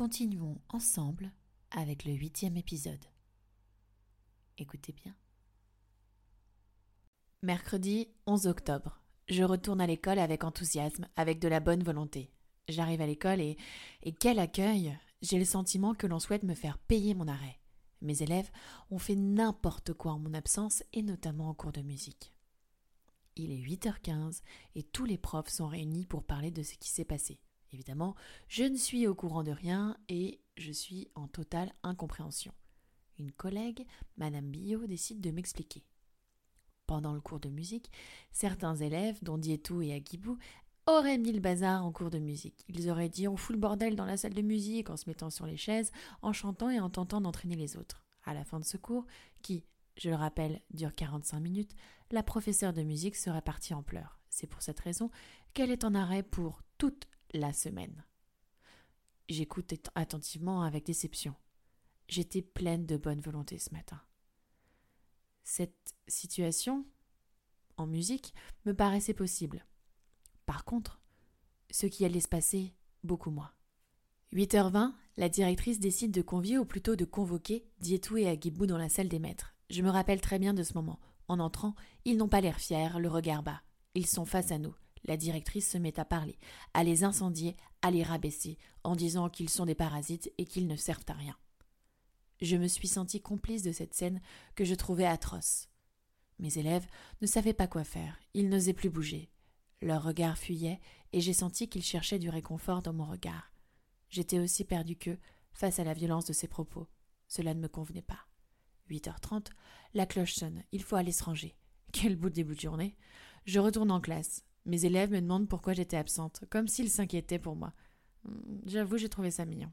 continuons ensemble avec le huitième épisode. Écoutez bien. Mercredi 11 octobre. Je retourne à l'école avec enthousiasme, avec de la bonne volonté. J'arrive à l'école et, et quel accueil J'ai le sentiment que l'on souhaite me faire payer mon arrêt. Mes élèves ont fait n'importe quoi en mon absence et notamment en cours de musique. Il est 8h15 et tous les profs sont réunis pour parler de ce qui s'est passé. Évidemment, je ne suis au courant de rien et je suis en totale incompréhension. Une collègue, Madame Billot, décide de m'expliquer. Pendant le cours de musique, certains élèves, dont Dietou et Agibou, auraient mis le bazar en cours de musique. Ils auraient dit on fout le bordel dans la salle de musique en se mettant sur les chaises, en chantant et en tentant d'entraîner les autres. À la fin de ce cours, qui, je le rappelle, dure 45 minutes, la professeure de musique serait partie en pleurs. C'est pour cette raison qu'elle est en arrêt pour toute la semaine. J'écoute attentivement avec déception. J'étais pleine de bonne volonté ce matin. Cette situation, en musique, me paraissait possible. Par contre, ce qui allait se passer, beaucoup moins. 8h20, la directrice décide de convier ou plutôt de convoquer Dietou et Agibou dans la salle des maîtres. Je me rappelle très bien de ce moment. En entrant, ils n'ont pas l'air fiers, le regard bas. Ils sont face à nous. La directrice se met à parler, à les incendier, à les rabaisser, en disant qu'ils sont des parasites et qu'ils ne servent à rien. Je me suis sentie complice de cette scène que je trouvais atroce. Mes élèves ne savaient pas quoi faire, ils n'osaient plus bouger. Leur regard fuyait, et j'ai senti qu'ils cherchaient du réconfort dans mon regard. J'étais aussi perdu qu'eux face à la violence de ces propos. Cela ne me convenait pas. 8h30, la cloche sonne, il faut aller se ranger. Quel bout de début de journée. Je retourne en classe. Mes élèves me demandent pourquoi j'étais absente, comme s'ils s'inquiétaient pour moi. J'avoue, j'ai trouvé ça mignon.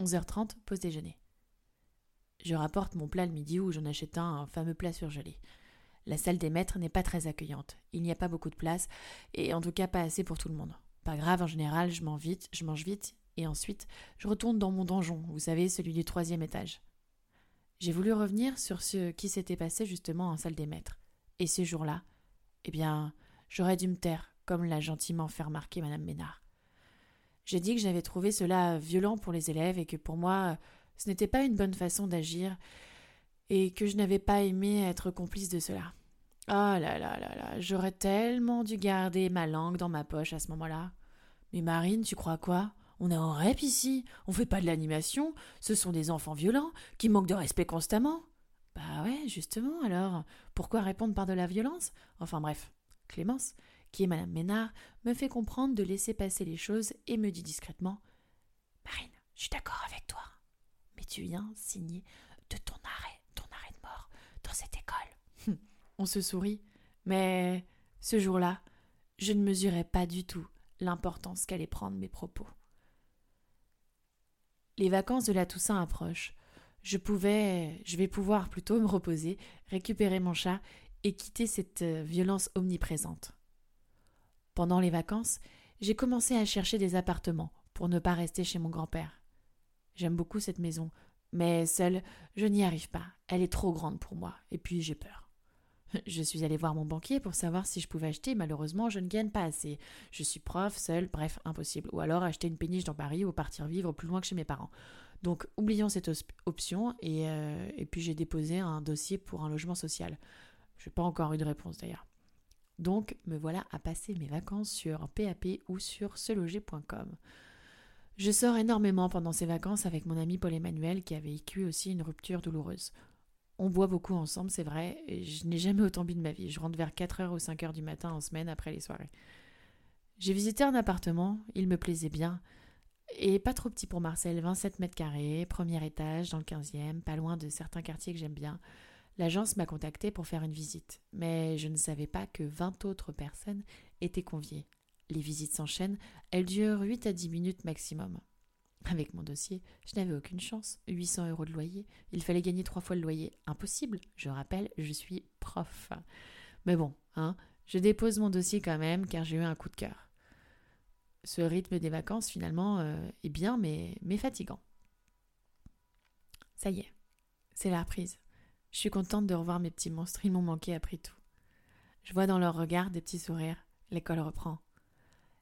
11h30, pause déjeuner. Je rapporte mon plat le midi où j'en achète un, un fameux plat surgelé. La salle des maîtres n'est pas très accueillante. Il n'y a pas beaucoup de place, et en tout cas pas assez pour tout le monde. Pas grave, en général, je mange vite, je mange vite, et ensuite, je retourne dans mon donjon, vous savez, celui du troisième étage. J'ai voulu revenir sur ce qui s'était passé justement en salle des maîtres. Et ce jour-là, eh bien, J'aurais dû me taire, comme l'a gentiment fait remarquer Madame Ménard. J'ai dit que j'avais trouvé cela violent pour les élèves et que pour moi, ce n'était pas une bonne façon d'agir et que je n'avais pas aimé être complice de cela. Oh là là là là, j'aurais tellement dû garder ma langue dans ma poche à ce moment-là. Mais Marine, tu crois quoi? On est en rep ici, on fait pas de l'animation, ce sont des enfants violents qui manquent de respect constamment. Bah ouais, justement, alors, pourquoi répondre par de la violence? Enfin bref, Clémence, qui est Madame Ménard, me fait comprendre de laisser passer les choses et me dit discrètement Marine, je suis d'accord avec toi, mais tu viens signer de ton arrêt, ton arrêt de mort dans cette école. On se sourit, mais ce jour-là, je ne mesurais pas du tout l'importance qu'allaient prendre mes propos. Les vacances de la Toussaint approchent. Je pouvais, je vais pouvoir plutôt me reposer, récupérer mon chat et quitter cette euh, violence omniprésente. Pendant les vacances, j'ai commencé à chercher des appartements pour ne pas rester chez mon grand-père. J'aime beaucoup cette maison, mais seule, je n'y arrive pas. Elle est trop grande pour moi, et puis j'ai peur. Je suis allée voir mon banquier pour savoir si je pouvais acheter, malheureusement je ne gagne pas assez. Je suis prof, seule, bref, impossible. Ou alors acheter une péniche dans Paris ou partir vivre plus loin que chez mes parents. Donc oublions cette option, euh, et puis j'ai déposé un dossier pour un logement social. Je n'ai pas encore eu de réponse d'ailleurs. Donc, me voilà à passer mes vacances sur PAP ou sur seloger.com. Je sors énormément pendant ces vacances avec mon ami Paul-Emmanuel qui a vécu aussi une rupture douloureuse. On boit beaucoup ensemble, c'est vrai, et je n'ai jamais autant bu de ma vie. Je rentre vers 4h ou 5h du matin en semaine après les soirées. J'ai visité un appartement, il me plaisait bien, et pas trop petit pour Marcel, 27 mètres carrés, premier étage, dans le 15e, pas loin de certains quartiers que j'aime bien. L'agence m'a contacté pour faire une visite, mais je ne savais pas que 20 autres personnes étaient conviées. Les visites s'enchaînent, elles durent 8 à 10 minutes maximum. Avec mon dossier, je n'avais aucune chance. 800 euros de loyer, il fallait gagner trois fois le loyer. Impossible, je rappelle, je suis prof. Mais bon, hein, je dépose mon dossier quand même car j'ai eu un coup de cœur. Ce rythme des vacances, finalement, euh, est bien, mais, mais fatigant. Ça y est, c'est la reprise. Je suis contente de revoir mes petits monstres, ils m'ont manqué après tout. Je vois dans leur regard des petits sourires. L'école reprend.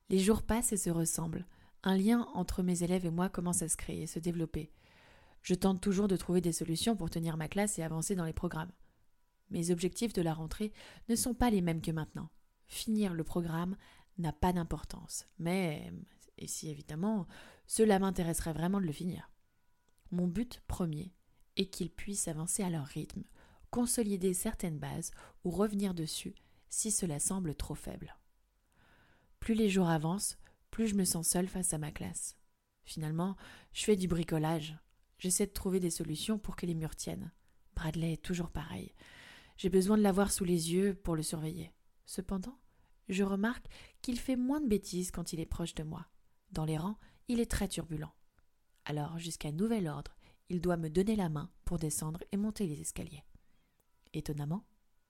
Les jours passent et se ressemblent. Un lien entre mes élèves et moi commence à se créer, se développer. Je tente toujours de trouver des solutions pour tenir ma classe et avancer dans les programmes. Mes objectifs de la rentrée ne sont pas les mêmes que maintenant. Finir le programme n'a pas d'importance, mais, et si évidemment, cela m'intéresserait vraiment de le finir. Mon but premier est qu'ils puissent avancer à leur rythme, consolider certaines bases ou revenir dessus si cela semble trop faible. Plus les jours avancent, plus je me sens seule face à ma classe. Finalement, je fais du bricolage. J'essaie de trouver des solutions pour que les murs tiennent. Bradley est toujours pareil. J'ai besoin de l'avoir sous les yeux pour le surveiller. Cependant, je remarque qu'il fait moins de bêtises quand il est proche de moi. Dans les rangs, il est très turbulent. Alors, jusqu'à nouvel ordre, il doit me donner la main pour descendre et monter les escaliers. Étonnamment,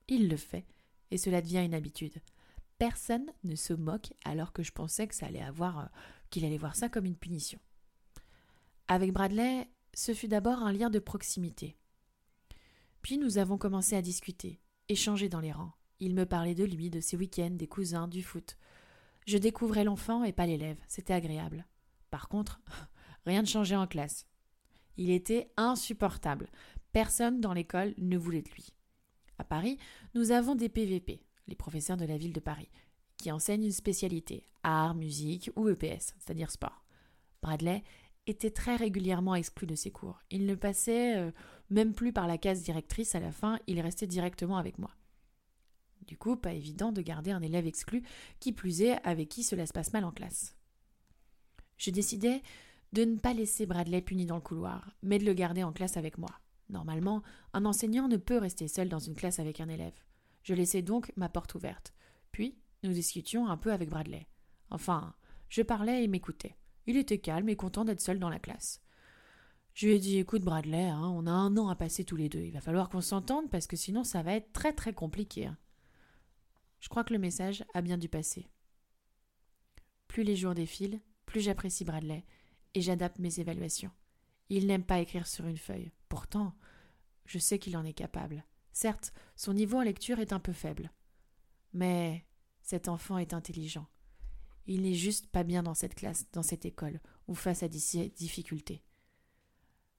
il le fait, et cela devient une habitude. Personne ne se moque alors que je pensais que ça allait avoir euh, qu'il allait voir ça comme une punition. Avec Bradley, ce fut d'abord un lien de proximité. Puis nous avons commencé à discuter, échanger dans les rangs. Il me parlait de lui, de ses week-ends, des cousins, du foot. Je découvrais l'enfant et pas l'élève, c'était agréable. Par contre, rien ne changeait en classe. Il était insupportable. Personne dans l'école ne voulait de lui. À Paris, nous avons des PVP, les professeurs de la ville de Paris, qui enseignent une spécialité, art, musique ou EPS, c'est-à-dire sport. Bradley était très régulièrement exclu de ses cours. Il ne passait euh, même plus par la case directrice à la fin, il restait directement avec moi. Du coup, pas évident de garder un élève exclu, qui plus est avec qui cela se passe mal en classe. Je décidai de ne pas laisser Bradley puni dans le couloir, mais de le garder en classe avec moi. Normalement, un enseignant ne peut rester seul dans une classe avec un élève. Je laissai donc ma porte ouverte. Puis, nous discutions un peu avec Bradley. Enfin, je parlais et m'écoutais. Il était calme et content d'être seul dans la classe. Je lui ai dit Écoute, Bradley, hein, on a un an à passer tous les deux. Il va falloir qu'on s'entende parce que sinon ça va être très très compliqué. Hein. Je crois que le message a bien dû passer. Plus les jours défilent, plus j'apprécie Bradley et j'adapte mes évaluations. Il n'aime pas écrire sur une feuille. Pourtant, je sais qu'il en est capable. Certes, son niveau en lecture est un peu faible. Mais cet enfant est intelligent. Il n'est juste pas bien dans cette classe, dans cette école, ou face à des difficultés.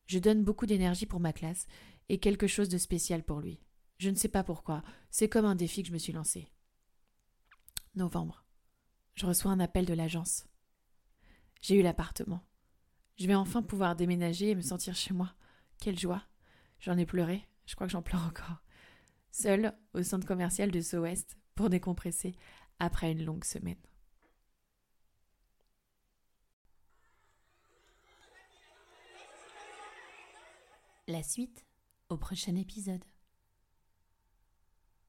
Je donne beaucoup d'énergie pour ma classe et quelque chose de spécial pour lui. Je ne sais pas pourquoi, c'est comme un défi que je me suis lancé. Novembre. Je reçois un appel de l'agence. J'ai eu l'appartement. Je vais enfin pouvoir déménager et me sentir chez moi. Quelle joie. J'en ai pleuré, je crois que j'en pleure encore. Seule au centre commercial de Sceaux-Ouest pour décompresser après une longue semaine. La suite au prochain épisode.